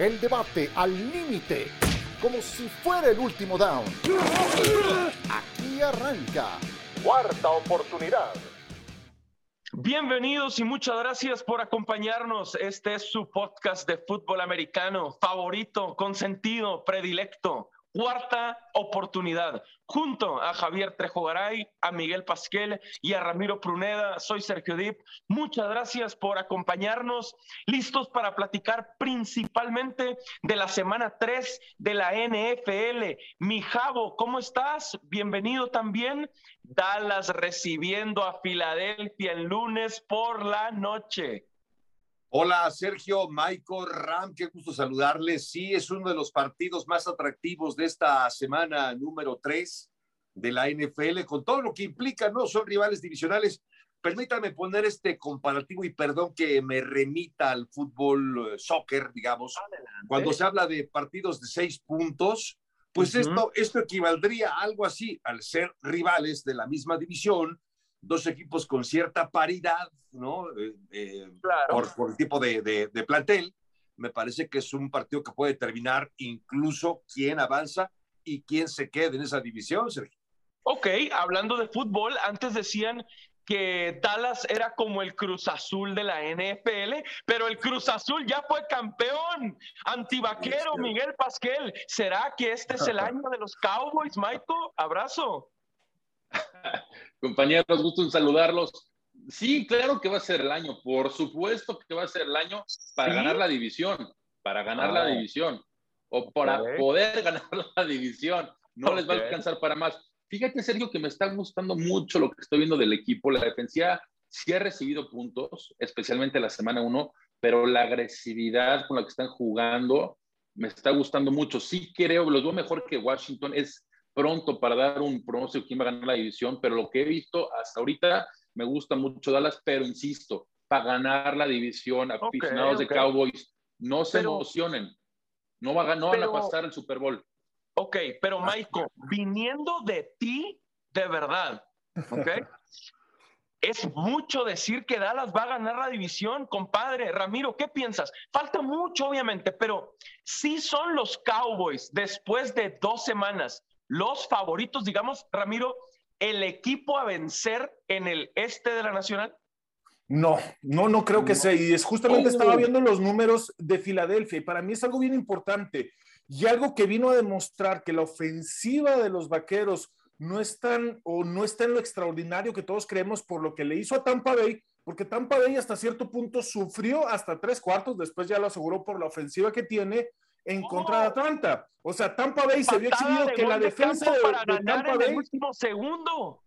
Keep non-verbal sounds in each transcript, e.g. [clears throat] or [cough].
El debate al límite, como si fuera el último down. Aquí arranca. Cuarta oportunidad. Bienvenidos y muchas gracias por acompañarnos. Este es su podcast de fútbol americano favorito, consentido, predilecto cuarta oportunidad. Junto a Javier Trejogaray, a Miguel Pasquel y a Ramiro Pruneda, soy Sergio Dip. Muchas gracias por acompañarnos. Listos para platicar principalmente de la semana 3 de la NFL. Mi Javo, ¿cómo estás? Bienvenido también. Dallas recibiendo a Filadelfia el lunes por la noche. Hola Sergio, Michael, Ram, qué gusto saludarles. Sí, es uno de los partidos más atractivos de esta semana número 3 de la NFL, con todo lo que implica, ¿no? Son rivales divisionales. Permítanme poner este comparativo y perdón que me remita al fútbol eh, soccer, digamos. Cuando se habla de partidos de seis puntos, pues esto, esto equivaldría a algo así, al ser rivales de la misma división, dos equipos con cierta paridad, ¿no? Eh, eh, por, el tipo de, de, plantel. Me parece que es un partido que puede determinar incluso quién avanza y quién se quede en esa división, Sergio. Ok, hablando de fútbol, antes decían que Dallas era como el Cruz Azul de la NFL, pero el Cruz Azul ya fue campeón. Antivaquero, Miguel Pasquel. ¿Será que este es el [laughs] año de los Cowboys, Maito? Abrazo. [laughs] Compañeros, gusto en saludarlos. Sí, claro que va a ser el año, por supuesto que va a ser el año para ganar la división, para ganar la ah. división, o para poder [laughs] ganar la división. No les va a alcanzar para más. Fíjate, Sergio, que me está gustando mucho lo que estoy viendo del equipo. La defensiva sí ha recibido puntos, especialmente la semana uno, pero la agresividad con la que están jugando me está gustando mucho. Sí creo, los veo mejor que Washington. Es pronto para dar un pronóstico quién va a ganar la división, pero lo que he visto hasta ahorita me gusta mucho Dallas, pero insisto, para ganar la división, aficionados de Cowboys, no se emocionen, no, va, no van a pasar el Super Bowl. Ok, pero Michael, viniendo de ti, de verdad, ok, [laughs] es mucho decir que Dallas va a ganar la división, compadre. Ramiro, ¿qué piensas? Falta mucho, obviamente, pero sí son los Cowboys después de dos semanas los favoritos, digamos, Ramiro, el equipo a vencer en el este de la Nacional? No, no, no creo que sea. Y es justamente estaba oh. viendo los números de Filadelfia y para mí es algo bien importante y algo que vino a demostrar que la ofensiva de los vaqueros no es tan o no está en lo extraordinario que todos creemos por lo que le hizo a Tampa Bay, porque Tampa Bay hasta cierto punto sufrió hasta tres cuartos, después ya lo aseguró por la ofensiva que tiene, en contra de Atlanta. O sea, Tampa Bay se vio exhibido que la defensa de, para Tampa Bay. último segundo.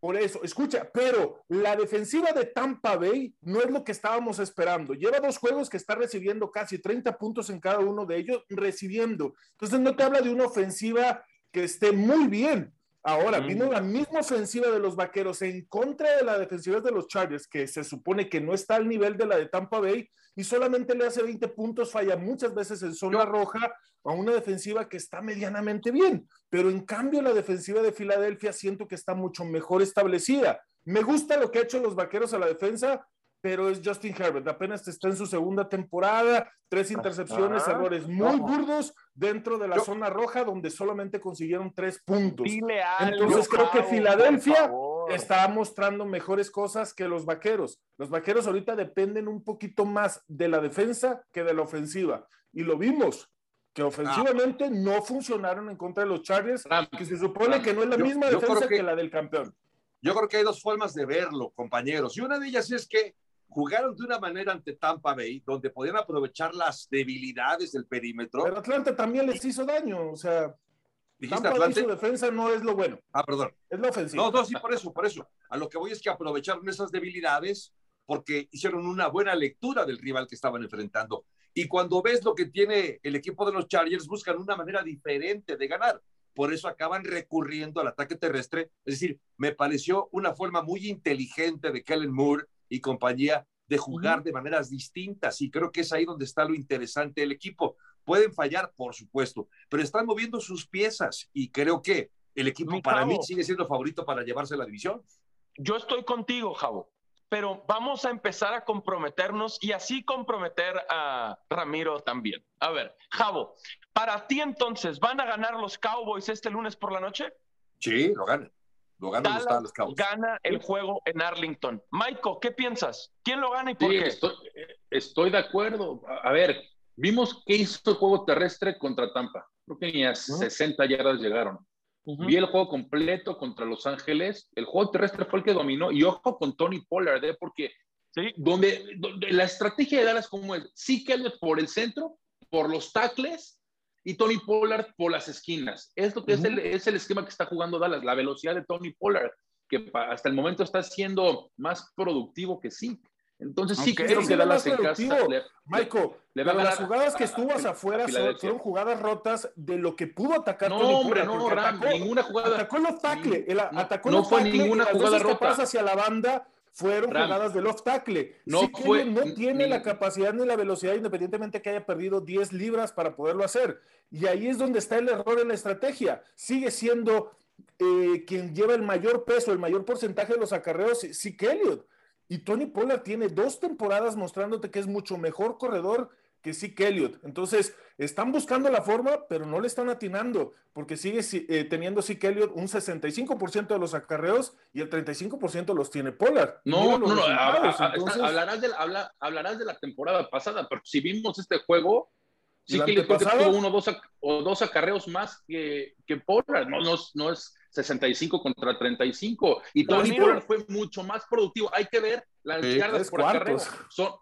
Por eso, escucha, pero la defensiva de Tampa Bay no es lo que estábamos esperando. Lleva dos juegos que está recibiendo casi 30 puntos en cada uno de ellos, recibiendo. Entonces no te habla de una ofensiva que esté muy bien. Ahora, vino la misma ofensiva de los vaqueros en contra de la defensiva de los Chargers, que se supone que no está al nivel de la de Tampa Bay, y solamente le hace 20 puntos, falla muchas veces en zona roja a una defensiva que está medianamente bien. Pero en cambio, la defensiva de Filadelfia siento que está mucho mejor establecida. Me gusta lo que ha hecho los vaqueros a la defensa, pero es Justin Herbert. Apenas está en su segunda temporada, tres intercepciones, errores muy burdos dentro de la zona roja, donde solamente consiguieron tres puntos. Entonces creo que Filadelfia está mostrando mejores cosas que los vaqueros. Los vaqueros ahorita dependen un poquito más de la defensa que de la ofensiva. Y lo vimos, que ofensivamente no funcionaron en contra de los Chargers, que se supone que no es la misma defensa que, la del campeón. Yo creo que hay dos formas de verlo, compañeros. Y una de ellas es que jugaron de una manera ante Tampa Bay, donde podían aprovechar las debilidades del perímetro. Pero Atlanta también les hizo daño, o sea. Tampa Bay su defensa no es lo bueno. Ah, perdón. Es la ofensiva. No, no, sí, por eso, por eso. A lo que voy es que aprovecharon esas debilidades porque hicieron una buena lectura del rival que estaban enfrentando. Y cuando ves lo que tiene el equipo de los Chargers, buscan una manera diferente de ganar. Por eso acaban recurriendo al ataque terrestre. Es decir, me pareció una forma muy inteligente de Kellen Moore y compañía de jugar de maneras distintas. Y creo que es ahí donde está lo interesante del equipo. Pueden fallar, por supuesto, pero están moviendo sus piezas y creo que el equipo para mí sigue siendo favorito para llevarse la división. Yo estoy contigo, Javo, pero vamos a empezar a comprometernos y así comprometer a Ramiro también. A ver, Javo, para ti entonces, ¿van a ganar los Cowboys este lunes por la noche? Sí, lo ganan. Lo ganan Dallas los, los Cowboys. gana el juego en Arlington. Michael, ¿qué piensas? ¿Quién lo gana y por Sí, qué? estoy, estoy de acuerdo. A, ver, vimos qué hizo el juego terrestre contra Tampa. Creo que ni a 60 yardas llegaron. Vi el juego completo contra Los Ángeles. El juego terrestre fue el que dominó. Y ojo con Tony Pollard, ¿eh? porque Sí, donde, donde la estrategia de Dallas como es, sí que por el centro, por los tackles y Tony Pollard por las esquinas. Es lo que es, el, es el esquema que está jugando Dallas, la velocidad de Tony Pollard, que hasta el momento está siendo más productivo que sí. Entonces sí creo que Dallas en casa le- Michael, le va a pero las jugadas que a- estuvo a- hacia afuera a son- Filadelfia. fueron jugadas rotas de lo que pudo atacar No, Tony hombre, Pollard, no, Ram, atacó- ninguna jugada. Atacó los tackle, el- No, atacó no los fue tackle ninguna las jugada que rota. hacia la banda fueron Ram, jugadas del off tackle. no Sí, fue no tiene ni- la capacidad ni la velocidad, independientemente que haya perdido 10 libras para poderlo hacer. Y ahí es donde está el error en la estrategia. Sigue siendo eh, quien lleva el mayor peso, el mayor porcentaje de los acarreos, sí Elliott. Y Tony Pollard tiene dos temporadas mostrándote que es mucho mejor corredor que sí Elliott. Entonces, están buscando la forma, pero no le están atinando, porque sigue si- eh, teniendo sí Elliott un 65% de los acarreos y el 35% los tiene Pollard. No, no, no, resultados. a- a- Entonces, hablarás, de, la- habla- hablarás de la temporada pasada, pero si vimos este juego, sí ¿La que tuvo uno dos ac- o dos acarreos más que, que Pollard, no, no, es- no es 65 contra 35, y Tony. Pollard fue mucho más productivo. Hay que ver las Sí, yardas por acarreo. cuartos. Son,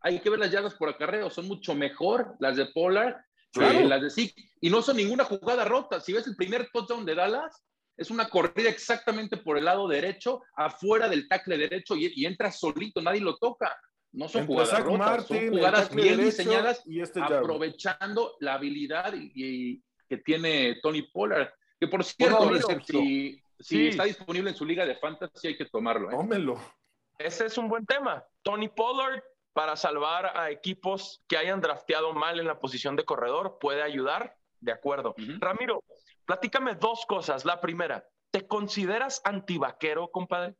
hay que ver las yardas por acarreo, son mucho mejor las de Pollard Claro. que las de Zeke, y no son ninguna jugada rota. Si ves el primer touchdown de Dallas, es una corrida exactamente por el lado derecho, afuera del tackle derecho y, y entra solito, nadie lo toca. No son entre jugadas Zach rotas, Martin, son jugadas bien diseñadas, y este aprovechando la habilidad y, y que tiene Tony Pollard. Que por cierto, si, si Sí. está disponible en su liga de fantasy, hay que tomarlo. ¿eh? Tómenlo. Ese es un buen tema. Tony Pollard, para salvar a equipos que hayan drafteado mal en la posición de corredor, puede ayudar. De acuerdo. Ramiro, platícame dos cosas. La primera, ¿te consideras antivaquero, compadre?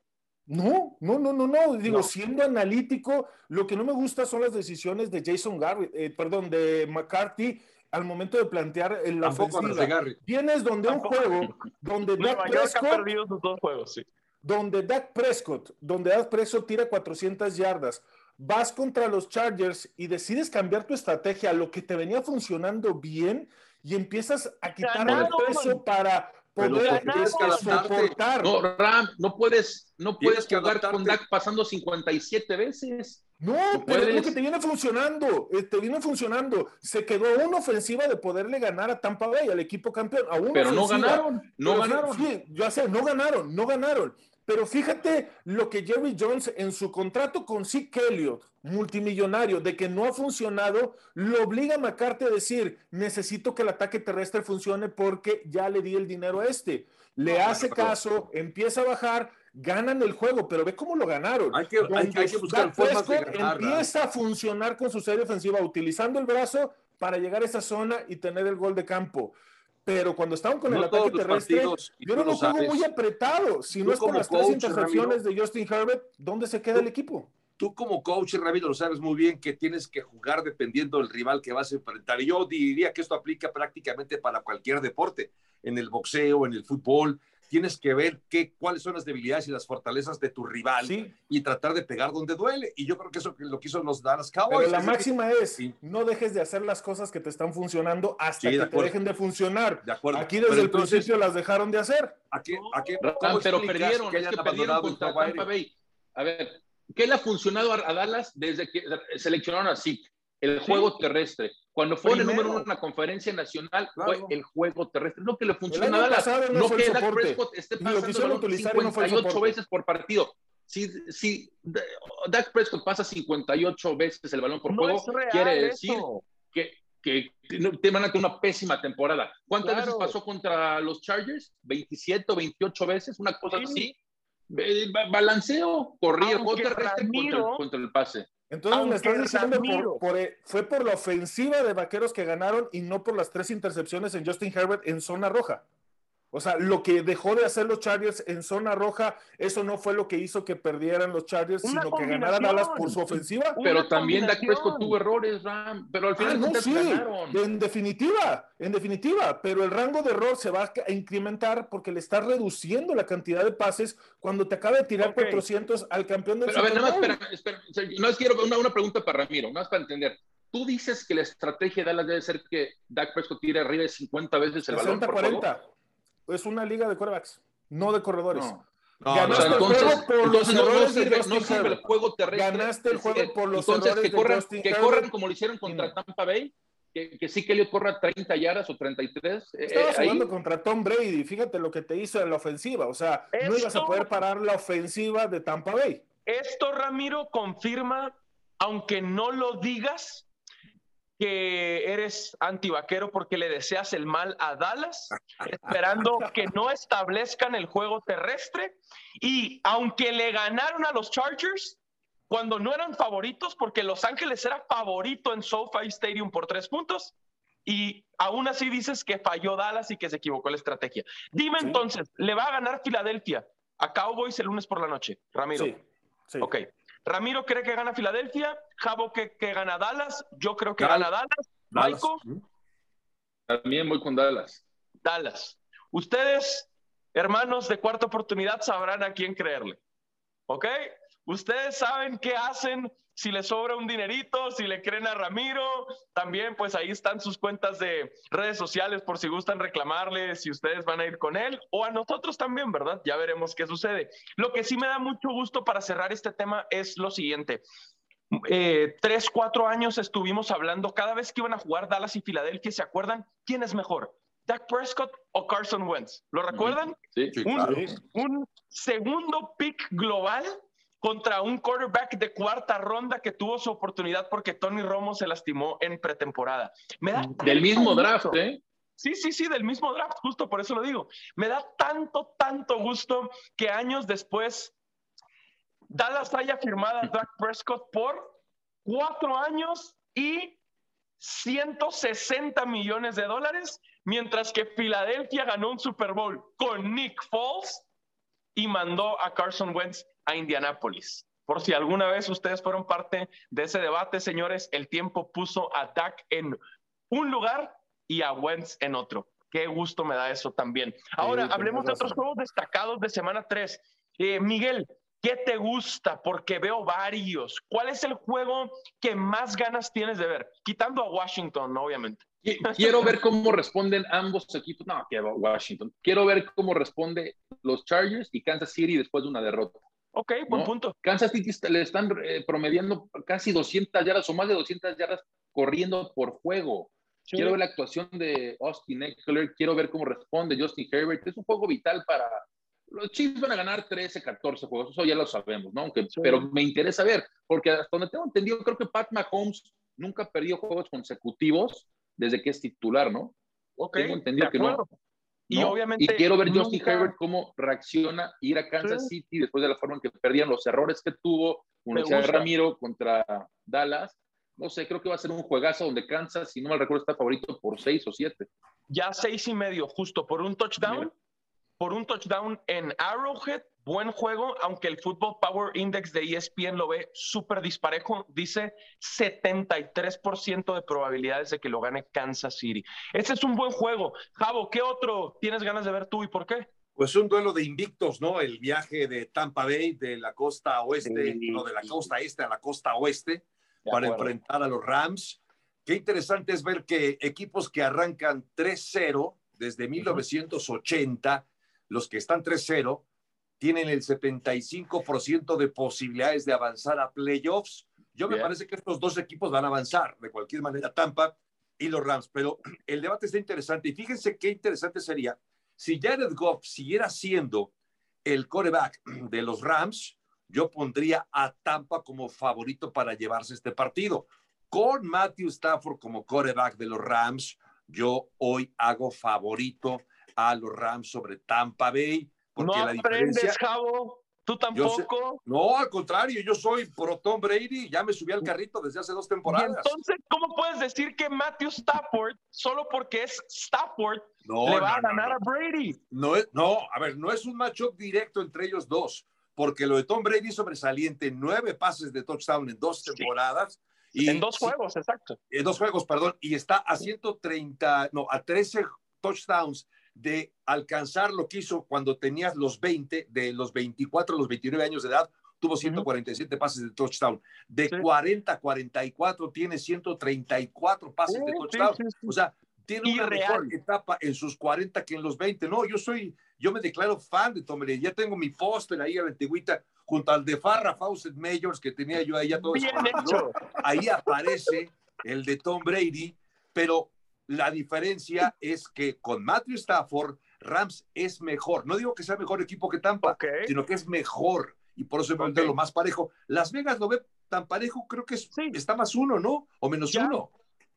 No, no, no, no, no. Digo, No. siendo analítico, lo que no me gusta son las decisiones de Jason Garrett, eh, perdón, de McCarthy al momento de plantear en la Tampoco ofensiva. Vienes donde un juego donde Dak ha Prescott, perdido sus dos juegos, sí. donde Dak Prescott, donde Dak Prescott tira 400 yardas, vas contra los Chargers y decides cambiar tu estrategia a lo que te venía funcionando bien y empiezas a quitar el peso para Pero poder soportar. No, Ram, no puedes, no puedes que jugar con. Dak pasando 57 veces. No, No pero es lo puedes. que te viene funcionando, eh, te viene funcionando. Se quedó una ofensiva de poderle ganar a Tampa Bay, al equipo campeón. A una Pero no ofensiva. ganaron, no Pero ganaron. sí, yo sé, no ganaron, no ganaron. Pero fíjate lo que Jerry Jones en su contrato con Zeke Elliott, multimillonario, de que no ha funcionado, lo obliga a McCarthy a decir, necesito que el ataque terrestre funcione porque ya le di el dinero a este. Le hace caso, empieza a bajar, ganan el juego, pero ve cómo lo ganaron. Hay que- hay Donde que- hay que buscar. Empieza a funcionar con su serie ofensiva, utilizando el brazo para llegar a esa zona y tener el gol de campo. Pero cuando estaban con No el ataque terrestre, partidos, y tú vieron lo juego muy apretado. Si no es por las tres intercepciones de Justin Herbert, ¿dónde se queda Tú- el equipo? Tú como coach, Ramiro, lo sabes muy bien que tienes que jugar dependiendo del rival que vas a enfrentar. Y yo diría que esto aplica prácticamente para cualquier deporte, en el boxeo, en el fútbol. Tienes que ver qué, cuáles son las debilidades y las fortalezas de tu rival Sí, y tratar de pegar donde duele. Y yo creo que eso es lo que hizo los Dallas Cowboys. pero la Es máxima es, sí. no dejes de hacer las cosas que te están funcionando hasta Sí, de que te dejen de funcionar. De acuerdo. Aquí desde Pero el entonces, principio las dejaron de hacer. ¿a qué, a qué- cómo pero perdieron, que es que contra Tampa? Bay. A ver, ¿qué le ha funcionado a, a Dallas desde que seleccionaron a Zeke? El juego terrestre. Cuando fue el Primero. número uno en la conferencia nacional, Claro. fue el juego terrestre. Lo que le El funciona a Dallas. no No el que Dak. Prescott esté pasando el quisieron balón utilizar y no fue el 58 soporte. veces por partido. Si, si Dak Prescott pasa 58 veces el balón por No juego, es quiere decir eso. que, que te van a tener una pésima temporada. ¿Cuántas Claro. veces pasó contra los Chargers? ¿27 o 28 veces? Una cosa Sí. así. Ba- Balanceo, corría, juego terrestre contra el, contra el pase. Entonces me estás diciendo Ramiro- por, por, eh, fue por la ofensiva de vaqueros que ganaron y no por las tres intercepciones en Justin Herbert en zona roja. O sea, lo que dejó de hacer los Chargers en zona roja, eso no fue lo que hizo que perdieran los Chargers, sino que ganaran Dallas por su ofensiva. Pero también Dak Prescott tuvo errores, Ram. Pero al final ah, no, sí, En definitiva, en definitiva. Pero el rango de error se va a incrementar porque le está reduciendo la cantidad de pases cuando te acaba de tirar 400 al campeón del pero, A ver, nada más, espera, espera, no es quiero una, una pregunta para Ramiro, nada más para entender. Tú dices que la estrategia de Dallas debe ser que Dak Prescott tire arriba de 50 veces el 60, balón. 40 es una liga de quarterbacks, no de corredores. Ganaste el juego por los errores de Justin el juego terrestre. Ganaste el juego por los entonces, errores que corran, de que corran como lo hicieron contra Tampa Bay, que, que, sí que Elliot corra 30 yardas o 33. Eh, Estabas jugando contra Tom Brady, fíjate lo que te hizo en la ofensiva, o sea, no ibas a poder parar la ofensiva de Tampa Bay. Esto, Ramiro, confirma, aunque no lo digas, que eres antivaquero porque le deseas el mal a Dallas, [laughs] esperando que no establezcan el juego terrestre. Y aunque le ganaron a los Chargers, cuando no eran favoritos, porque Los Ángeles era favorito en SoFi Stadium por tres puntos, y aún así dices que falló Dallas y que se equivocó la estrategia. Dime entonces, ¿le va a ganar Filadelfia a Cowboys el lunes por la noche, Ramiro? Sí. sí. Ok. Ramiro cree que gana Filadelfia, Javo que, que gana Dallas, yo creo que gana Dallas. Dallas. También voy con Dallas. Dallas. Ustedes, hermanos de cuarta oportunidad, sabrán a quién creerle. ¿Ok? Ustedes saben qué hacen si le sobra un dinerito, si le creen a Ramiro, también pues ahí están sus cuentas de redes sociales por si gustan reclamarle, si ustedes van a ir con él o a nosotros también, ¿verdad? Ya veremos qué sucede. Lo que sí me da mucho gusto para cerrar este tema es lo siguiente. Eh, tres, cuatro años estuvimos hablando cada vez que iban a jugar Dallas y Filadelfia, ¿se acuerdan? ¿Quién es mejor? Dak Prescott o Carson Wentz. ¿Lo recuerdan? Sí, sí, claro. un segundo pick global contra un quarterback de cuarta ronda que tuvo su oportunidad porque Tony Romo se lastimó en pretemporada. Me da del mismo draft, ¿eh? Sí, sí, sí, del mismo draft, justo por eso lo digo. Me da tanto, tanto gusto que años después Dallas haya firmado a Dak Prescott por cuatro años y 160 millones de dólares, mientras que Filadelfia ganó un Super Bowl con Nick Foles y mandó a Carson Wentz a Indianápolis. Por si alguna vez ustedes fueron parte de ese debate, señores, el tiempo puso a Dak en un lugar y a Wentz en otro. Qué gusto me da eso también. Ahora, hablemos de otros juegos destacados de semana 3. Eh, Miguel, ¿qué te gusta? Porque veo varios. ¿Cuál es el juego que más ganas tienes de ver? Quitando a Washington, obviamente. Quiero ver cómo responden ambos equipos. No, Washington. Quiero ver cómo responde los Chargers y Kansas City después de una derrota. Ok, buen punto. Kansas City le están eh, promediando casi 200 yardas o más de 200 yardas corriendo por juego. Quiero ver la actuación de Austin Eckler, quiero ver cómo responde Justin Herbert. Es un juego vital para. Los Chiefs van a ganar 13, 14 juegos, eso ya lo sabemos, ¿no? Aunque, Pero me interesa ver, porque hasta donde tengo entendido, creo que Pat Mahomes nunca ha perdido juegos consecutivos desde que es titular, ¿no? Ok. Tengo entendido que no. Y obviamente. Y quiero ver Justin Herbert cómo reacciona ir a Kansas City después de la forma en que perdían los errores que tuvo, decía Ramiro contra Dallas. No sé, creo que va a ser un juegazo donde Kansas, si no mal recuerdo, está favorito por seis o siete. Ya seis y medio, justo por un touchdown. Por un touchdown en Arrowhead buen juego, aunque el Football Power Index de ESPN lo ve súper disparejo, dice 73% de probabilidades de que lo gane Kansas City. Este es un buen juego. Javo, ¿qué otro tienes ganas de ver tú y por qué? Pues un duelo de invictos, ¿no? El viaje de Tampa Bay de la costa oeste, no, de la costa este a la costa oeste, para enfrentar a los Rams. Qué interesante es ver que equipos que arrancan 3-0 desde 1980, los que están 3-0, tienen el 75% de posibilidades de avanzar a playoffs. Yo me parece que estos dos equipos van a avanzar de cualquier manera, Tampa y los Rams, pero [clears throat] el debate está interesante y fíjense qué interesante sería si Jared Goff siguiera siendo el coreback [clears throat] de los Rams, yo pondría a Tampa como favorito para llevarse este partido. Con Matthew Stafford como coreback de los Rams, yo hoy hago favorito a los Rams sobre Tampa Bay no aprendes, Javo. ¿Tú tampoco? No, al contrario, yo soy pro Tom Brady, ya me subí al carrito desde hace dos temporadas. entonces, ¿cómo puedes decir que Matthew Stafford, solo porque es Stafford, le va a ganar a Brady? No, es, no, a ver, no es un matchup directo entre ellos dos, porque lo de Tom Brady sobresaliente, nueve pases de touchdown en dos temporadas. Y, en dos juegos, exacto. En dos juegos, perdón, y está a 130, no, a 13 touchdowns de alcanzar lo que hizo cuando tenías los 20, de los 24 a los 29 años de edad, tuvo 147 pases de touchdown. De 40 a 44 tiene 134 pases de touchdown. o sea, tiene una mejor etapa en sus 40 que en los 20. No, yo soy, yo me declaro fan de Tom Brady. Ya tengo mi póster ahí a la antigüita junto al de Farrah Fawcett Majors que tenía yo ahí ya todo Ahí aparece el de Tom Brady, pero la diferencia es que con Matthew Stafford, Rams es mejor. No digo que sea mejor equipo que Tampa, sino que es mejor. Y por eso es lo más parejo. Las Vegas lo ve tan parejo, creo que está más uno, ¿no? O menos uno.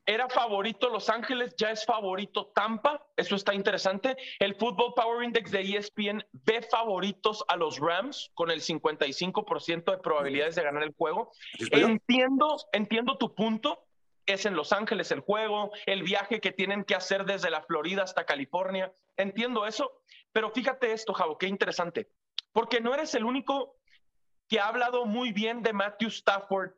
Era favorito Los Ángeles, ya es favorito Tampa. Eso está interesante. El Football Power Index de ESPN ve favoritos a los Rams con el 55% de probabilidades de ganar el juego. Entiendo, entiendo tu punto es en Los Ángeles el juego, el viaje que tienen que hacer desde la Florida hasta California. Entiendo eso, pero fíjate esto, Javo, qué interesante, porque no eres el único que ha hablado muy bien de Matthew Stafford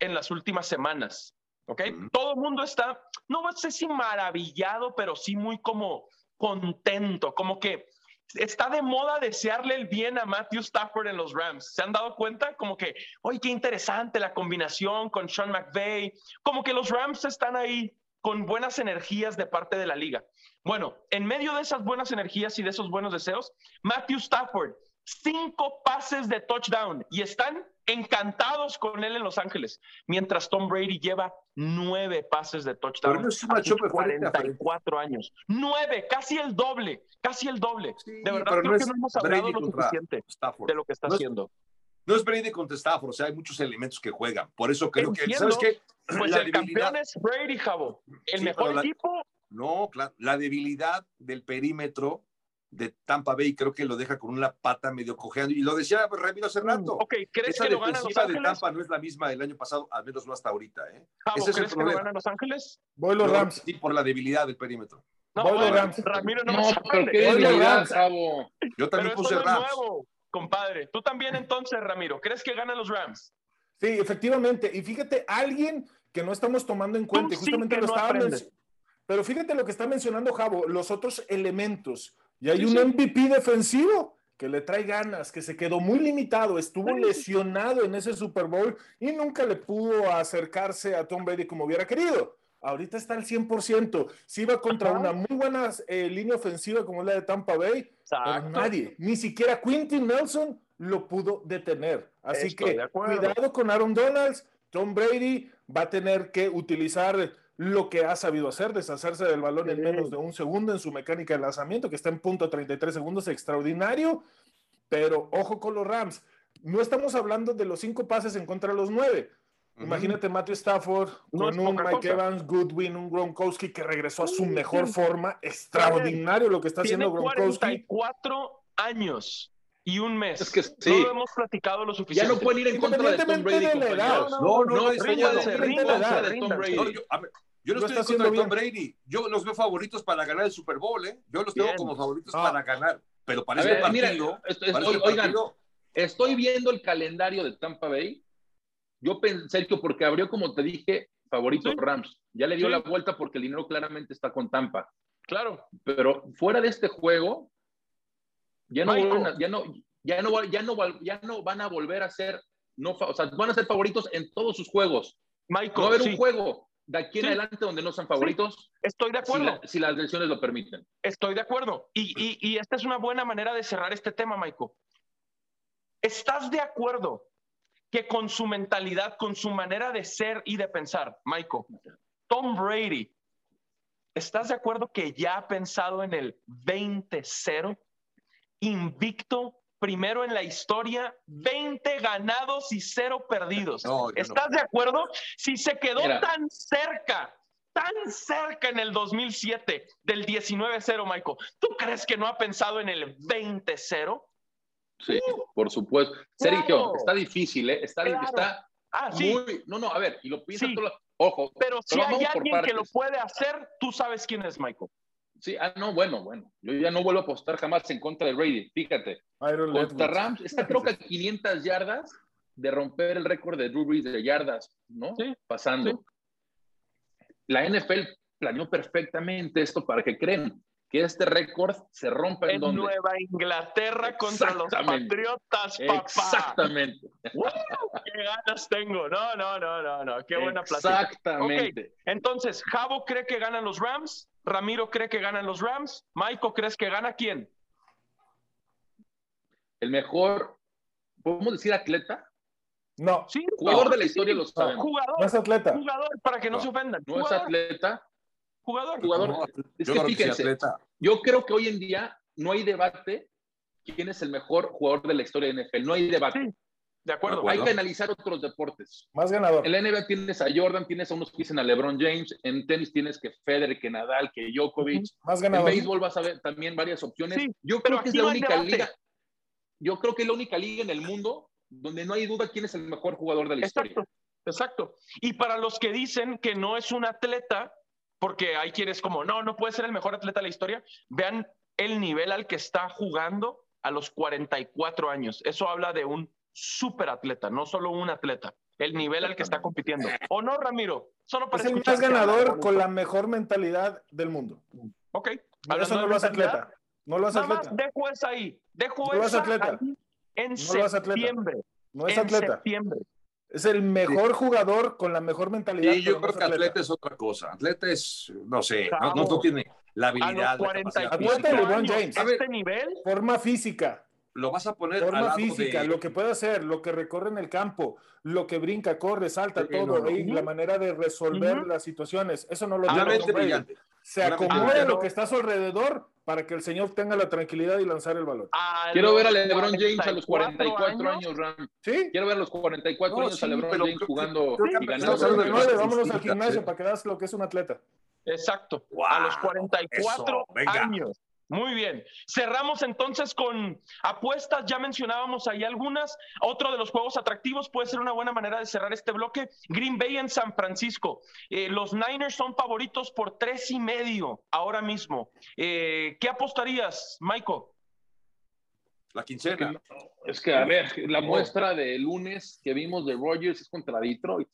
en las últimas semanas, ¿ok? Todo el mundo está, no sé si maravillado, pero sí muy como contento, como que está de moda desearle el bien a Matthew Stafford en los Rams. ¿Se han dado cuenta? Como que, oye, qué interesante la combinación con Sean McVay. Como que los Rams están ahí con buenas energías de parte de la liga. Bueno, en medio de esas buenas energías y de esos buenos deseos, Matthew Stafford, cinco pases de touchdown y están encantados con él en Los Ángeles, mientras Tom Brady lleva nueve pases de touchdown a sus 44 años. Nueve, casi el doble, casi el doble. de verdad creo que no hemos hablado lo suficiente de lo que está haciendo. no es Brady contra Stafford, o sea, hay muchos elementos que juegan. Por eso creo que, ¿sabes qué? [clears throat] Pues el campeón es Brady, Javo. El mejor equipo. No, claro, la debilidad del perímetro de Tampa Bay, creo que lo deja con una pata medio cojeando. Y lo decía Ramiro hace mm, rato. Ok, ¿crees Esa que lo gana Los Ángeles? de Tampa no es la misma del año pasado, al menos no hasta ahorita. ¿eh? Ese ¿crees que lo gana Los Ángeles? Voy los Rams. Sí, por la debilidad del perímetro. No, Voy los Rams. Ramiro no, no pero ¿qué es Rams, Yo también puse Rams. nuevo, compadre. Tú también entonces, Ramiro, ¿crees que ganan los Rams? Sí, efectivamente. Y fíjate, alguien que no estamos tomando en cuenta, justamente lo estaba Pero fíjate lo que está mencionando Javo, los otros elementos. Y hay un MVP defensivo que le trae ganas, que se quedó muy limitado, estuvo lesionado en ese Super Bowl y nunca le pudo acercarse a Tom Brady como hubiera querido. Ahorita está al 100%. Si iba contra una muy buena eh, línea ofensiva como la de Tampa Bay, pero nadie, ni siquiera Quintin Nelson lo pudo detener. Así que cuidado con Aaron Donalds. Tom Brady va a tener que utilizar lo que ha sabido hacer, deshacerse del balón en menos de un segundo en su mecánica de lanzamiento, que está en punto 33 segundos, extraordinario. Pero ojo con los Rams. No estamos hablando de los cinco pases en contra de los nueve. Imagínate Matthew Stafford con un Mike Evans, Goodwin, un Gronkowski que regresó a su mejor forma. Extraordinario lo que está haciendo Gronkowski. 44 años y un mes. Es que sí. No lo hemos platicado lo suficiente. Ya no pueden ir en contra de Tom Brady. No, no, no, no. Yo no, estoy en contra de Tom Brady. Yo los veo favoritos para ganar el Super Bowl, ¿eh? Yo los tengo como favoritos ah. para ganar. Pero para este partido. oigan, estoy viendo el calendario de Tampa Bay. Yo pensé que porque abrió, como te dije, favorito Rams. Ya le dio la vuelta porque el dinero claramente está con Tampa. Claro. Pero fuera de este juego, ya no, ya no, ya no, ya no, ya no van a volver a ser, no, o sea, van a ser favoritos en todos sus juegos. Michael, va a haber un juego de aquí en adelante donde no sean favoritos. Estoy de acuerdo. Si, las lesiones lo permiten. Estoy de acuerdo. Y, y, y, esta es una buena manera de cerrar este tema, Michael. ¿Estás de acuerdo que con su mentalidad, con su manera de ser y de pensar, Michael, Tom Brady, ¿estás de acuerdo que ya ha pensado en el 20-0? Invicto primero en la historia, 20 ganados y 0 perdidos. ¿Estás de acuerdo? Si se quedó tan cerca, tan cerca en el 2007 del 19-0, Michael, ¿tú crees que no ha pensado en el 20-0? Sí, por supuesto. Sergio, está difícil, ¿eh? Está, está ah, sí. muy. No, no, a ver, y lo piensa todo. Ojo. Pero si hay alguien que lo puede hacer, tú sabes quién es, Michael. Sí, ah, no, bueno, bueno. Yo ya no vuelvo a apostar jamás en contra de Brady. Fíjate. Contra Rams está creo que 500 yardas de romper el récord de Drew Brees de yardas, ¿no? Sí, Pasando. La NFL planeó perfectamente esto para que creen que este récord se rompa en, Nueva Inglaterra contra los Patriotas, papá. Exactamente. ¡Qué ganas tengo! No, no, no, no, no. Qué buena. Exactamente. Entonces, Javo cree que ganan los Rams, Ramiro cree que ganan los Rams, Maiko crees que gana quién? El mejor, ¿podemos decir atleta? No. Sí, jugador de la historia lo sabemos. Jugador. No es atleta. Jugador, para que no, se ofendan. No es atleta. Jugador. Jugador. es que fíjense, yo creo que hoy en día no hay debate quién es el mejor jugador de la historia de NFL. No hay debate. De, acuerdo. Hay que analizar otros deportes. Más ganador. En la NBA tienes a Jordan, tienes a unos que dicen a LeBron James. En tenis tienes que Federer, que Nadal, que Djokovic. Más ganador. En béisbol vas a ver también varias opciones. yo creo que es la única liga. Yo creo que es la única liga en el mundo donde no hay duda quién es el mejor jugador de la exacto, historia. Exacto. Y para los que dicen que no es un atleta, porque hay quienes como, no, no puede ser el mejor atleta de la historia, vean el nivel al que está jugando a los 44 años. Eso habla de un super atleta, no solo un atleta. El nivel al que está compitiendo. ¿O no, Ramiro? Solo para es el más ganador con la mejor mentalidad del mundo. Ok. Eso no lo hace atleta. No lo hace atleta. dejo esa ahí. Dejo no esa atleta. Ahí en septiembre. No es atleta. septiembre. Es el mejor jugador con la mejor mentalidad. Y yo creo que atleta. es otra cosa. Atleta es, no sé, no, no, tiene la habilidad. A los 44 años, James. ¿A este nivel? Forma física. Lo vas a poner Forma física, lo que puede hacer, lo que recorre en el campo, lo que brinca, corre, salta, todo, y la manera de resolver las situaciones. Eso no lo tiene. Se acomoda lo que está a su alrededor para que el señor tenga la tranquilidad y lanzar el balón. Quiero ver a LeBron James a los 44 años, Ram. ¿Sí? Quiero ver a los 44 años a LeBron James jugando y ganando. Vámonos al gimnasio para que veas lo que es un atleta. Exacto. a los 44 años. Muy bien. Cerramos entonces con apuestas. Ya mencionábamos ahí algunas. Otro de los juegos atractivos puede ser una buena manera de cerrar este bloque. Green Bay en San Francisco. Eh, los Niners son favoritos por tres y medio ahora mismo. Eh, ¿Qué apostarías, Michael? La quincena. Es que, a ver, la muestra de lunes que vimos de Rogers es contra Detroit.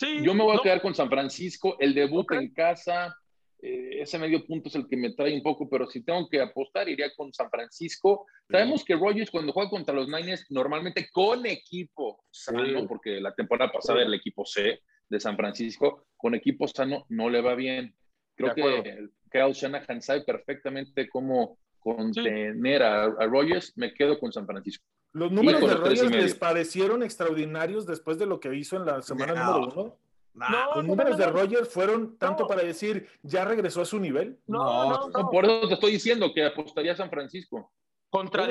Sí, Yo me voy a quedar con San Francisco, el debut en casa, eh, ese medio punto es el que me trae un poco, pero si tengo que apostar, iría con San Francisco. Sabemos que Rogers cuando juega contra los Niners, normalmente con equipo sano, porque la temporada pasada el equipo C de San Francisco, con equipo sano no le va bien. Creo que Kyle Shanahan sabe perfectamente cómo contener a, a Rogers. Me quedo con San Francisco. Los números de Rogers les parecieron extraordinarios después de lo que hizo en la semana número uno. No, los números de Rogers fueron tanto para decir, ya regresó a su nivel. No, por eso te estoy diciendo que apostaría a San Francisco. Contra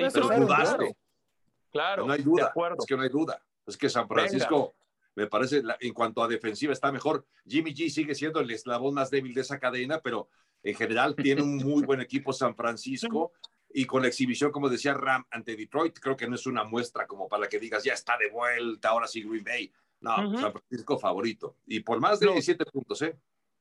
Claro, no hay duda. Es que no hay duda. Es que San Francisco, me parece, en cuanto a defensiva, está mejor. Jimmy G sigue siendo el eslabón más débil de esa cadena, pero en general tiene un muy buen equipo San Francisco. [laughs] Y con la exhibición, como decía Ram, ante Detroit, creo que no es una muestra como para que digas, ya está de vuelta, ahora sí Green Bay no, San Francisco favorito. Y por más de 17 puntos, ¿eh?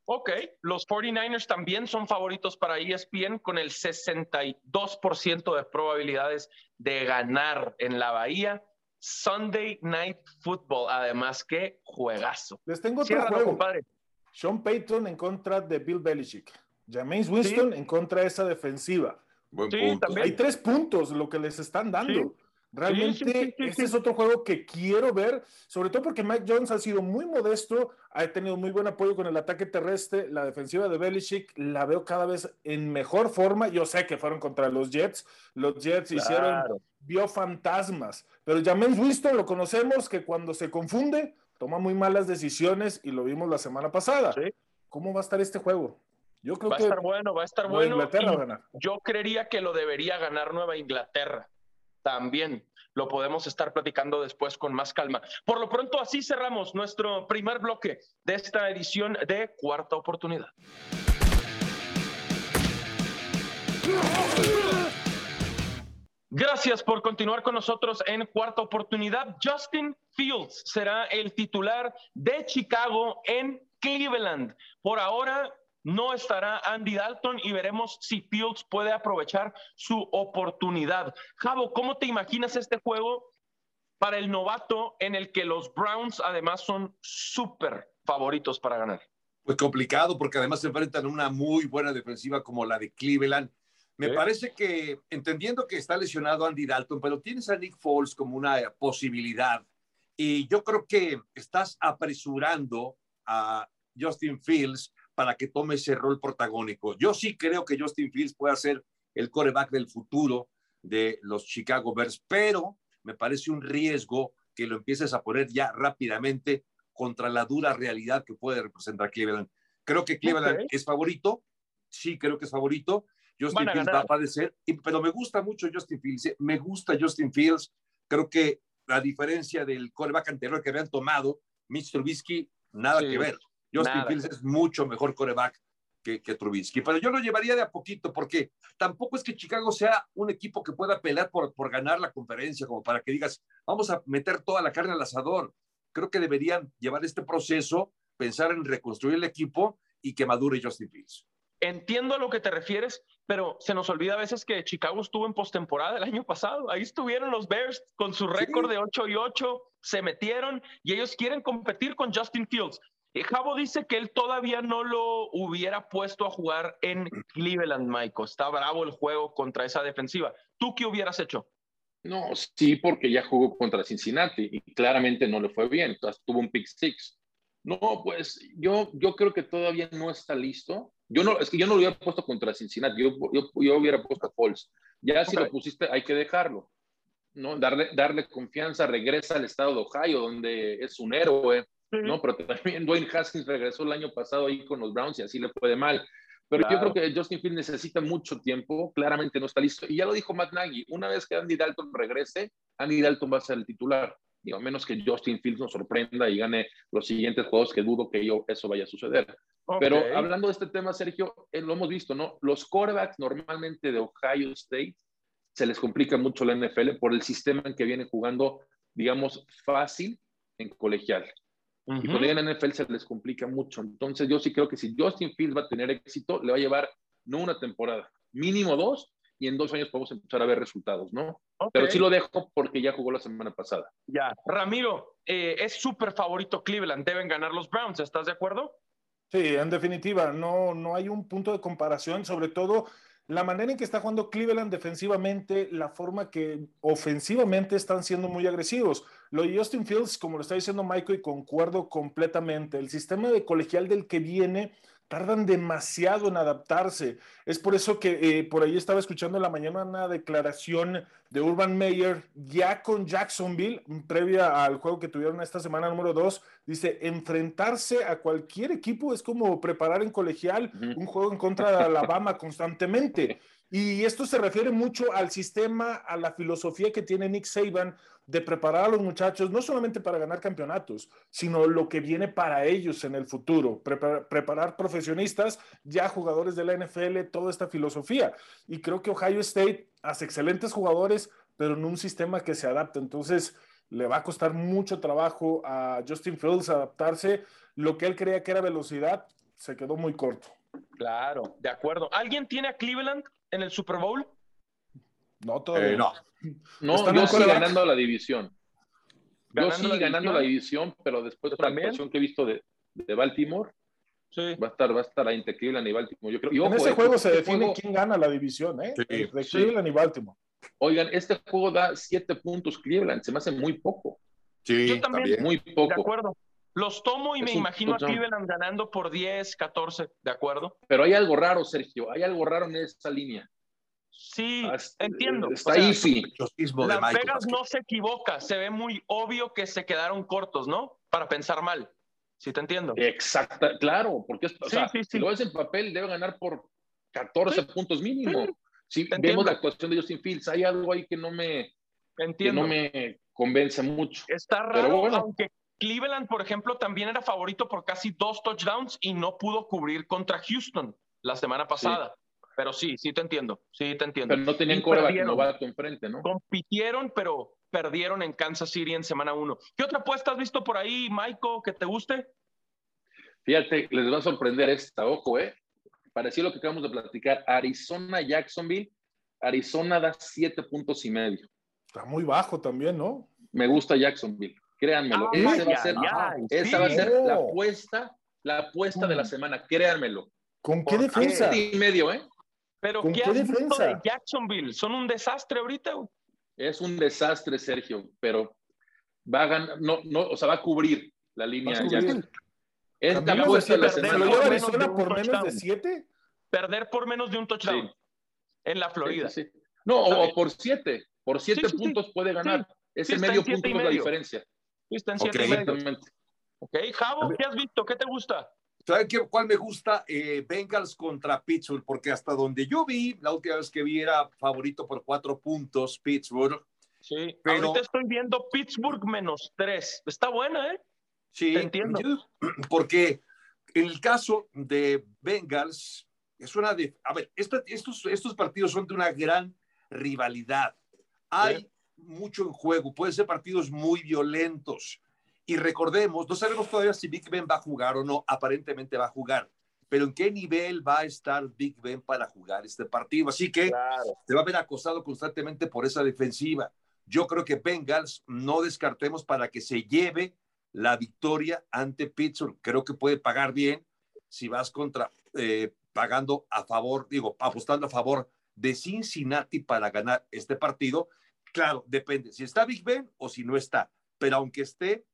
Ok, los 49ers también son favoritos para ESPN con el 62% de probabilidades de ganar en la Bahía. Sunday Night Football, además, qué juegazo. Les tengo otro juego. Compadre. Sean Payton en contra de Bill Belichick. James Winston en contra de esa defensiva. Buen punto. Hay tres puntos lo que les están dando. Realmente, este es otro juego que quiero ver, sobre todo porque Mike Jones ha sido muy modesto, ha tenido muy buen apoyo con el ataque terrestre, la defensiva de Belichick la veo cada vez en mejor forma. Yo sé que fueron contra los Jets, los Jets hicieron, vio fantasmas, pero James Winston lo conocemos que cuando se confunde, toma muy malas decisiones y lo vimos la semana pasada. ¿Cómo va a estar este juego? Yo creo va a estar bueno, va a estar bueno. Yo creería que lo debería ganar Nueva Inglaterra también lo podemos estar platicando después con más calma. Por lo pronto, así cerramos nuestro primer bloque de esta edición de Cuarta Oportunidad. Gracias por continuar con nosotros en cuarta oportunidad. Justin Fields será el titular de Chicago en Cleveland. Por ahora no estará Andy Dalton y veremos si Fields puede aprovechar su oportunidad. Javo, ¿cómo te imaginas este juego para el novato en el que los Browns además son súper favoritos para ganar? Pues complicado porque además se enfrentan a una muy buena defensiva como la de Cleveland me parece que, entendiendo que está lesionado Andy Dalton, pero tienes a Nick Foles como una posibilidad. Y yo creo que estás apresurando a Justin Fields para que tome ese rol protagónico. Yo sí creo que Justin Fields puede ser el coreback del futuro de los Chicago Bears, pero me parece un riesgo que lo empieces a poner ya rápidamente contra la dura realidad que puede representar Cleveland. Creo que Cleveland es favorito, sí creo que es favorito, Justin Fields va a padecer, pero me gusta mucho Justin Fields, ¿eh? me gusta Justin Fields, creo que a diferencia del coreback anterior que habían tomado, Mitch Trubisky, nada que ver. Justin Fields es mucho mejor coreback que, que, Trubisky, pero yo lo llevaría de a poquito porque tampoco es que Chicago sea un equipo que pueda pelear por, por ganar la conferencia, como para que digas, vamos a meter toda la carne al asador. Creo que deberían llevar este proceso, pensar en reconstruir el equipo y que madure Justin Fields. Entiendo a lo que te refieres, pero se nos olvida a veces que Chicago estuvo en postemporada el año pasado. Ahí estuvieron los Bears con su récord de 8 y 8, se metieron y ellos quieren competir con Justin Fields. Y Javo dice que él todavía no lo hubiera puesto a jugar en Cleveland, Michael. Está bravo el juego contra esa defensiva. ¿Tú qué hubieras hecho? No, sí, porque ya jugó contra Cincinnati y claramente no le fue bien. Entonces, tuvo un pick six. No, pues yo, yo creo que todavía no está listo. Yo no, es que yo no lo hubiera puesto contra Cincinnati, yo, yo, yo hubiera puesto a Foles. Ya si lo pusiste, hay que dejarlo, ¿no? Darle, darle confianza, regresa al estado de Ohio, donde es un héroe, ¿no? Pero también [laughs] Dwayne Haskins regresó el año pasado ahí con los Browns y así le fue de mal. Pero yo creo que Justin Fields necesita mucho tiempo, claramente no está listo. Y ya lo dijo Matt Nagy, una vez que Andy Dalton regrese, Andy Dalton va a ser el titular. Y a menos que Justin Fields nos sorprenda y gane los siguientes juegos, que dudo que yo, eso vaya a suceder. Pero hablando de este tema, Sergio, eh, lo hemos visto, ¿no? Los quarterbacks normalmente de Ohio State se les complica mucho la NFL por el sistema en que vienen jugando, digamos, fácil en colegial. Y por ahí en NFL se les complica mucho. Entonces, yo sí creo que si Justin Fields va a tener éxito, le va a llevar no una temporada, mínimo dos, y en dos años podemos empezar a ver resultados, ¿no? Pero sí lo dejo porque ya jugó la semana pasada. Ya. Ramiro, eh, es súper favorito Cleveland, deben ganar los Browns, ¿estás de acuerdo? Sí, en definitiva, no, no hay un punto de comparación, sobre todo la manera en que está jugando Cleveland defensivamente, la forma que ofensivamente están siendo muy agresivos. Lo de Justin Fields, como lo está diciendo Michael, y concuerdo completamente, el sistema de colegial del que viene tardan demasiado en adaptarse. Es por eso que eh, por ahí estaba escuchando en la mañana una declaración de Urban Meyer ya con Jacksonville, previa al juego que tuvieron esta semana número dos, dice, enfrentarse a cualquier equipo es como preparar en colegial un juego en contra de Alabama constantemente. [laughs] Y esto se refiere mucho al sistema, a la filosofía que tiene Nick Saban de preparar a los muchachos, no solamente para ganar campeonatos, sino lo que viene para ellos en el futuro, preparar, profesionistas, ya jugadores de la NFL, toda esta filosofía. Y creo que Ohio State hace excelentes jugadores, pero en un sistema que se adapta. Entonces, le va a costar mucho trabajo a Justin Fields adaptarse. Lo que él creía que era velocidad, se quedó muy corto. Claro, de acuerdo. ¿Alguien tiene a Cleveland en el Super Bowl? No, todavía. Eh, no. No, [laughs] yo sigo ganando la división. Yo sigo ganando la división, pero después de la actuación que he visto de, de Baltimore, sí. va, a estar, va a estar ahí entre Cleveland y Baltimore. Yo creo, en ese juego se define quién gana la división, ¿eh? Sí, de Cleveland y Baltimore. Oigan, este juego da siete puntos Cleveland, se me hace muy poco. Sí, yo también. Muy poco. De acuerdo. Los tomo y me imagino a Cleveland ganando por 10, 14, ¿de acuerdo? Pero hay algo raro, Sergio, hay algo raro en esa línea. Sí, entiendo. Está ahí, sí. Las Vegas no se equivoca, se ve muy obvio que se quedaron cortos, ¿no? Para pensar mal. Sí, te entiendo. Exacto, claro, porque o sea, si lo ves en papel, debe ganar por 14 puntos mínimo. Si vemos la actuación de Justin Fields, hay algo ahí que no me, que no me convence mucho. Está raro, aunque Cleveland, por ejemplo, también era favorito por casi dos touchdowns y no pudo cubrir contra Houston la semana pasada. Pero sí, sí te entiendo, sí te entiendo. Pero no tenían coreback novato enfrente, ¿no? Compitieron, pero perdieron en Kansas City en semana uno. ¿Qué otra apuesta has visto por ahí, Michael, que te guste? Fíjate, les va a sorprender esta, ojo, ¿eh? Parecía lo que acabamos de platicar. Arizona, Jacksonville. Arizona da siete puntos y medio. Está muy bajo también, ¿no? Me gusta Jacksonville, créanmelo. esa va a ser, esa va a ser la apuesta, la apuesta de la semana, créanmelo. ¿Con qué defensa? y medio, ¿eh? Pero ¿qué, has defensa? de Jacksonville? Son un desastre ahorita. Es un desastre, Sergio, pero va a ganar, no, no, o sea, va a cubrir la línea de Jacksonville. Esta apuesta de la semana. ¿Lo por menos de siete? Perder por menos de un touchdown en la Florida. no, o, por siete. Por siete puntos puede ganar. Ese medio punto es la diferencia. Está en siete y medio. Ok, Javo, ¿qué has visto? ¿Qué te gusta? ¿Sabes cuál me gusta? Eh, Bengals contra Pittsburgh, porque hasta donde yo vi, la última vez que vi era favorito por cuatro puntos Pittsburgh. Sí, pero ahorita estoy viendo Pittsburgh menos tres. Está buena, ¿eh? Sí, entiendo. [clears throat] Porque en el caso de Bengals, es una de. A ver, estos, estos partidos son de una gran rivalidad. Hay mucho en juego, pueden ser partidos muy violentos. Y recordemos, no sabemos todavía si Big Ben va a jugar o no, aparentemente va a jugar, pero en qué nivel va a estar Big Ben para jugar este partido. Así que se va a ver acosado constantemente por esa defensiva. Yo creo que Bengals no descartemos para que se lleve la victoria ante Pittsburgh. Creo que puede pagar bien si vas contra, eh, pagando a favor, digo, apostando a favor de Cincinnati para ganar este partido. Claro, depende si está Big Ben o si no está, pero aunque esté,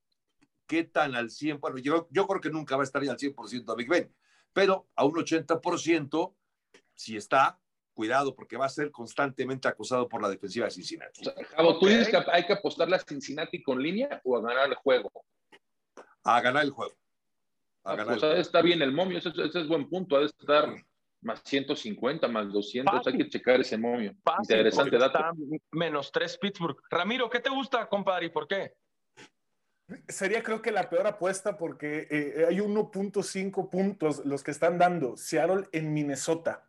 ¿qué tan al 100? Bueno, yo, yo creo que nunca va a estar al 100% a Big Ben, pero a un 80%, si está, cuidado, porque va a ser constantemente acosado por la defensiva de Cincinnati. ¿tú dices que hay que apostarle a Cincinnati con línea o a ganar el juego? A ganar el juego. A ah, ganar pues, está bien el momio, ese, es buen punto, ha de estar más 150, más 200, hay que checar ese momio. Interesante dato. menos 3 Pittsburgh. Ramiro, ¿qué te gusta, compadre, y por qué? Sería creo que la peor apuesta porque eh, hay 1.5 puntos los que están dando Seattle en Minnesota.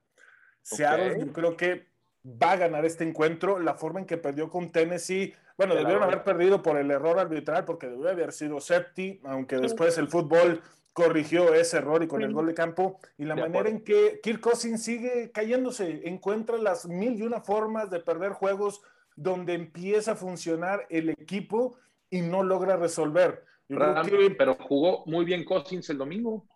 Seattle yo creo que va a ganar este encuentro. La forma en que perdió con Tennessee, bueno, debieron haber perdido por el error arbitral porque debió haber sido Septi, aunque después el fútbol corrigió ese error y con el gol de campo y la manera en que Kirk Cousins sigue cayéndose, encuentra las mil y una formas de perder juegos donde empieza a funcionar el equipo y no logra resolver. Pero jugó muy bien Cousins el domingo.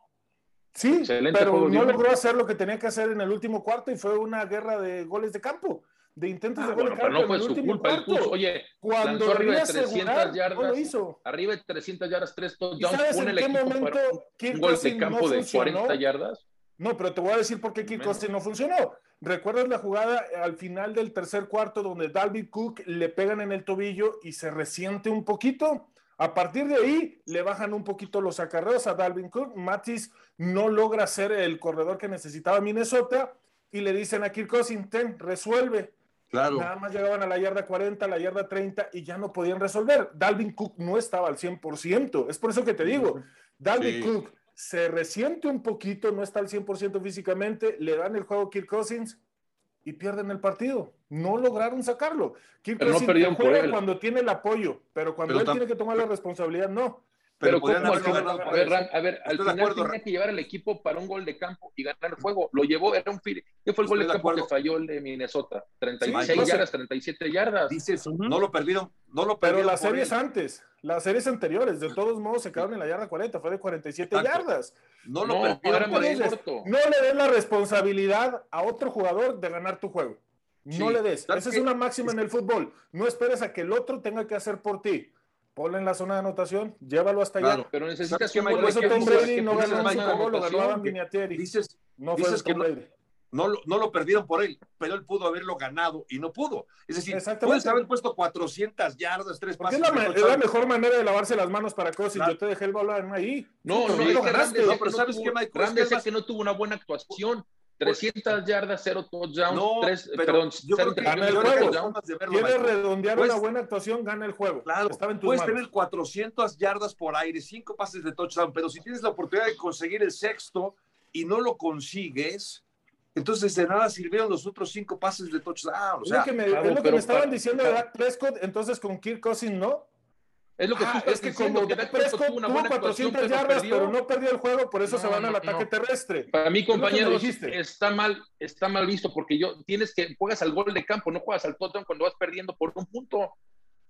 Sí, pero no logró hacer lo que tenía que hacer en el último cuarto y fue una guerra de goles de campo de intentos de ah, gol bueno, pero no fue su culpa. oye, cuando arriba de 300 yardas, hizo. arriba de 300 yardas, tres touchdowns, pone el equipo momento un gol de campo de 40 yardas. No, pero te voy a decir por qué Kirk Cousins no funcionó. ¿Recuerdas la jugada al final del tercer cuarto donde Dalvin Cook le pegan en el tobillo y se resiente un poquito? A partir de ahí le bajan un poquito los acarreos a Dalvin Cook. Matis no logra ser el corredor que necesitaba Minnesota y le dicen a Kirk Cousins, ten, resuelve. Nada más llegaban a la yarda 40, a la yarda 30 y ya no podían resolver. Dalvin Cook no estaba al 100%. Es por eso que te digo, Dalvin Cook se resiente un poquito, no está al 100% físicamente, le dan el juego a Kirk Cousins y pierden el partido. No lograron sacarlo. Kirk Cousins no juega cuando tiene el apoyo, pero cuando él tiene que tomar la responsabilidad, no. Pero, ¿cómo al final, a ver, a ver, al final tenía que llevar al equipo para un gol de campo y ganar el juego. Lo llevó, era un ¿Qué fue el gol de, campo que falló el de Minnesota? 36 yardas, 37 yardas. Dices, no lo perdieron, no lo perdieron. Pero las series antes, las series anteriores, de todos modos se quedaron en la yarda 40, fue de 47 yardas. No lo perdieron. No, no le des la responsabilidad a otro jugador de ganar tu juego. No le des. Esa es una máxima en el fútbol. No esperes a que el otro tenga que hacer por ti ponle en la zona de anotación, llévalo hasta allá. Pero necesitas que Por eso Tom Brady no ganó el Super Bowl, lo ganó Adam Vinatieri. Dices, no fue dices que no, no, lo, no lo perdieron por él, pero él pudo haberlo ganado y no pudo. Es decir, puedes haber puesto 400 yardas, tres pases. Es la, es la mejor manera de lavarse las manos para Cousins. Yo te dejé el balón ahí. No, no, no, no, no, pero ¿sabes qué, Mike? Grande es que no tuvo una buena actuación. 300 yardas, cero touchdowns, no, tres, perdón, yo creo que, gana el juego. Quiere redondear una buena actuación, gana el juego. Claro, Estaba en puedes tener 400 yardas por aire, cinco pases de touchdown, pero si tienes la oportunidad de conseguir el sexto y no lo consigues, Entonces de nada sirvieron los otros cinco pases de touchdown. O sea, es lo que me, es lo que me estaban diciendo de Dak Prescott, entonces con Kirk Cousins no. Es lo que Ah, tú estás es que diciendo, como que Dak Dak Prescott Prescott tuvo una tuvo buena actuación, 400 pero yardas, perdió. pero no perdió el juego, por eso No, se van al no, ataque no. terrestre. Para mí, compañeros, está mal, está mal visto porque yo tienes que juegas al gol de campo, no juegas al touchdown cuando vas perdiendo por un punto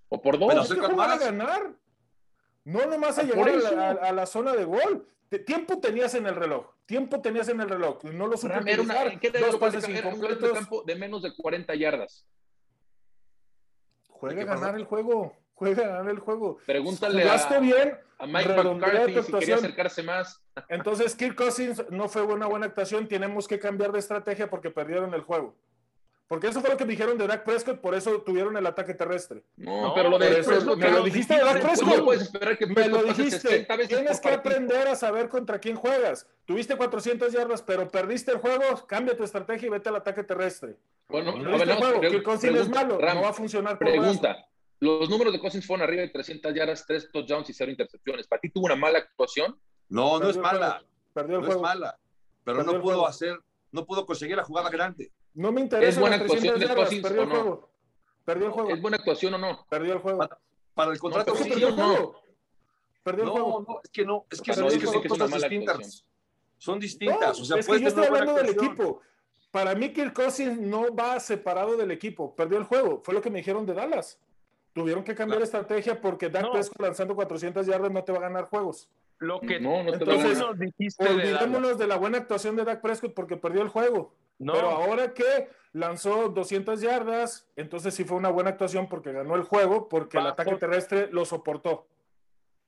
o por dos. Pero Es que jugar a ganar. No nomás a Ah, llegar a la, a- a la zona de gol. Te- Tiempo tenías en el reloj. Tiempo tenías en el reloj. No lo supe Ram, era una. ¿qué Dos de pases de incompletos. campo de menos de 40 yardas. Juega ¿Qué a ganar el juego. Juega a ganar el juego. Pregúntale a, bien. a Mike McCarthy si quería acercarse más. [laughs] Entonces, Kirk Cousins no fue una buena actuación. Tenemos que cambiar de estrategia porque perdieron el juego. Porque eso fue lo que dijeron de Dak Prescott, por eso tuvieron el ataque terrestre. No, No, pero lo de eso Prescott, me lo no, dijiste de Dak no, Prescott. No puedes esperar que Me lo dijiste. 60 veces Tienes que partido. aprender a saber contra quién juegas. Tuviste 400 yardas, pero perdiste el juego. Cambia tu estrategia y vete al ataque terrestre. Bueno, Perdiste a ver, el nada más juego. Kirk Cousins es malo. Ram, no va a funcionar. Pregunta. Los números de Cousins fueron arriba de 300 yardas, 3 touchdowns y 0 intercepciones. ¿Para ti tuvo una mala actuación? no, no es Perdió el mala, juego. Perdió el no es juego. mala, pero Perdió no el pudo juego. hacer, no pudo conseguir la jugada grande. No me interesa ¿Es buena las 300 actuación de yardas. Cousins Perdió o el no? juego. Perdió el juego. ¿Es buena actuación o no? Perdió el juego. Para el contrato No, ¿Cómo sí, sí, perdió el no. juego? Perdió el no, juego. no, es que no, es que no, es que son es cosas distintas. actuación. Son distintas. No, o sea, es que yo estoy hablando del equipo. Para mí, Kirk Cousins no va separado del equipo. Perdió el juego. Fue lo que me dijeron de Dallas. Tuvieron que cambiar Claro. estrategia porque Dak No. Prescott lanzando 400 yardas no te va a ganar juegos. Lo que No, no te tú lo Entonces, dijiste. Olvidémonos de la buena actuación de Dak Prescott porque perdió el juego. No, Pero ahora que lanzó 200 yardas, entonces sí fue una buena actuación porque ganó el juego, porque el ataque terrestre lo soportó.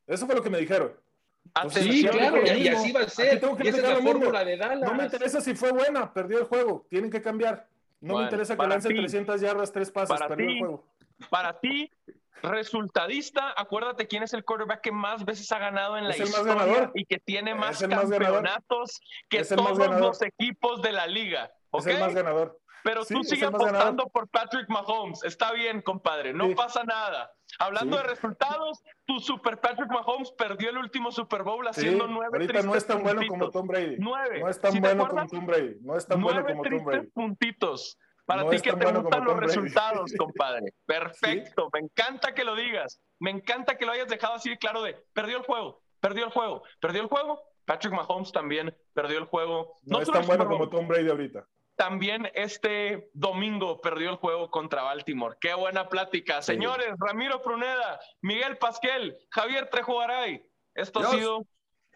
Eso fue lo que me dijeron. Sí, claro, y, así va a ser. tengo que Y esa es la fórmula de Dallas. No me interesa si fue buena, perdió el juego. Tienen que cambiar. No Bueno, me interesa que lance ti. 300 yardas, tres pases, Para perdió ti. el juego. Para ti, resultadista, acuérdate quién es el quarterback que más veces ha ganado en la Es historia y que tiene más Es campeonatos que Es todos los equipos de la liga. Es ¿ok? el más ganador. Pero Sí, tú es sigue el más ganador. apostando por Patrick Mahomes. Está bien, compadre, no Sí. pasa nada. Hablando Sí. de resultados, tu super Patrick Mahomes perdió el último Super Bowl haciendo nueve ahorita no es tan bueno puntitos. como Tom Brady. Nueve. No es tan ¿Sí te bueno acuerdas? como Tom Brady. No es tan bueno como Tom Brady. puntitos. Para No ti que te bueno gustan los Brady. resultados, [laughs] compadre. Perfecto. Me encanta que lo digas. Me encanta que lo hayas dejado así de claro de perdió el juego, perdió el juego, perdió el juego. Patrick Mahomes también perdió el juego. No es tan bueno como Tom Brady ahorita. también este domingo perdió el juego contra Baltimore. Qué buena plática. Sí. Señores, Ramiro Pruneda, Miguel Pasquel, Javier Trejogaray. Esto ha Dios. sido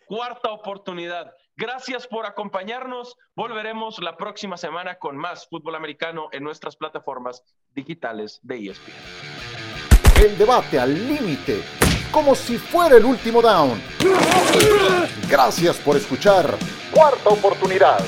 cuarta oportunidad. Gracias por acompañarnos. Volveremos la próxima semana con más fútbol americano en nuestras plataformas digitales de ESPN. El debate al límite, como si fuera el último down. Gracias por escuchar Cuarta Oportunidad.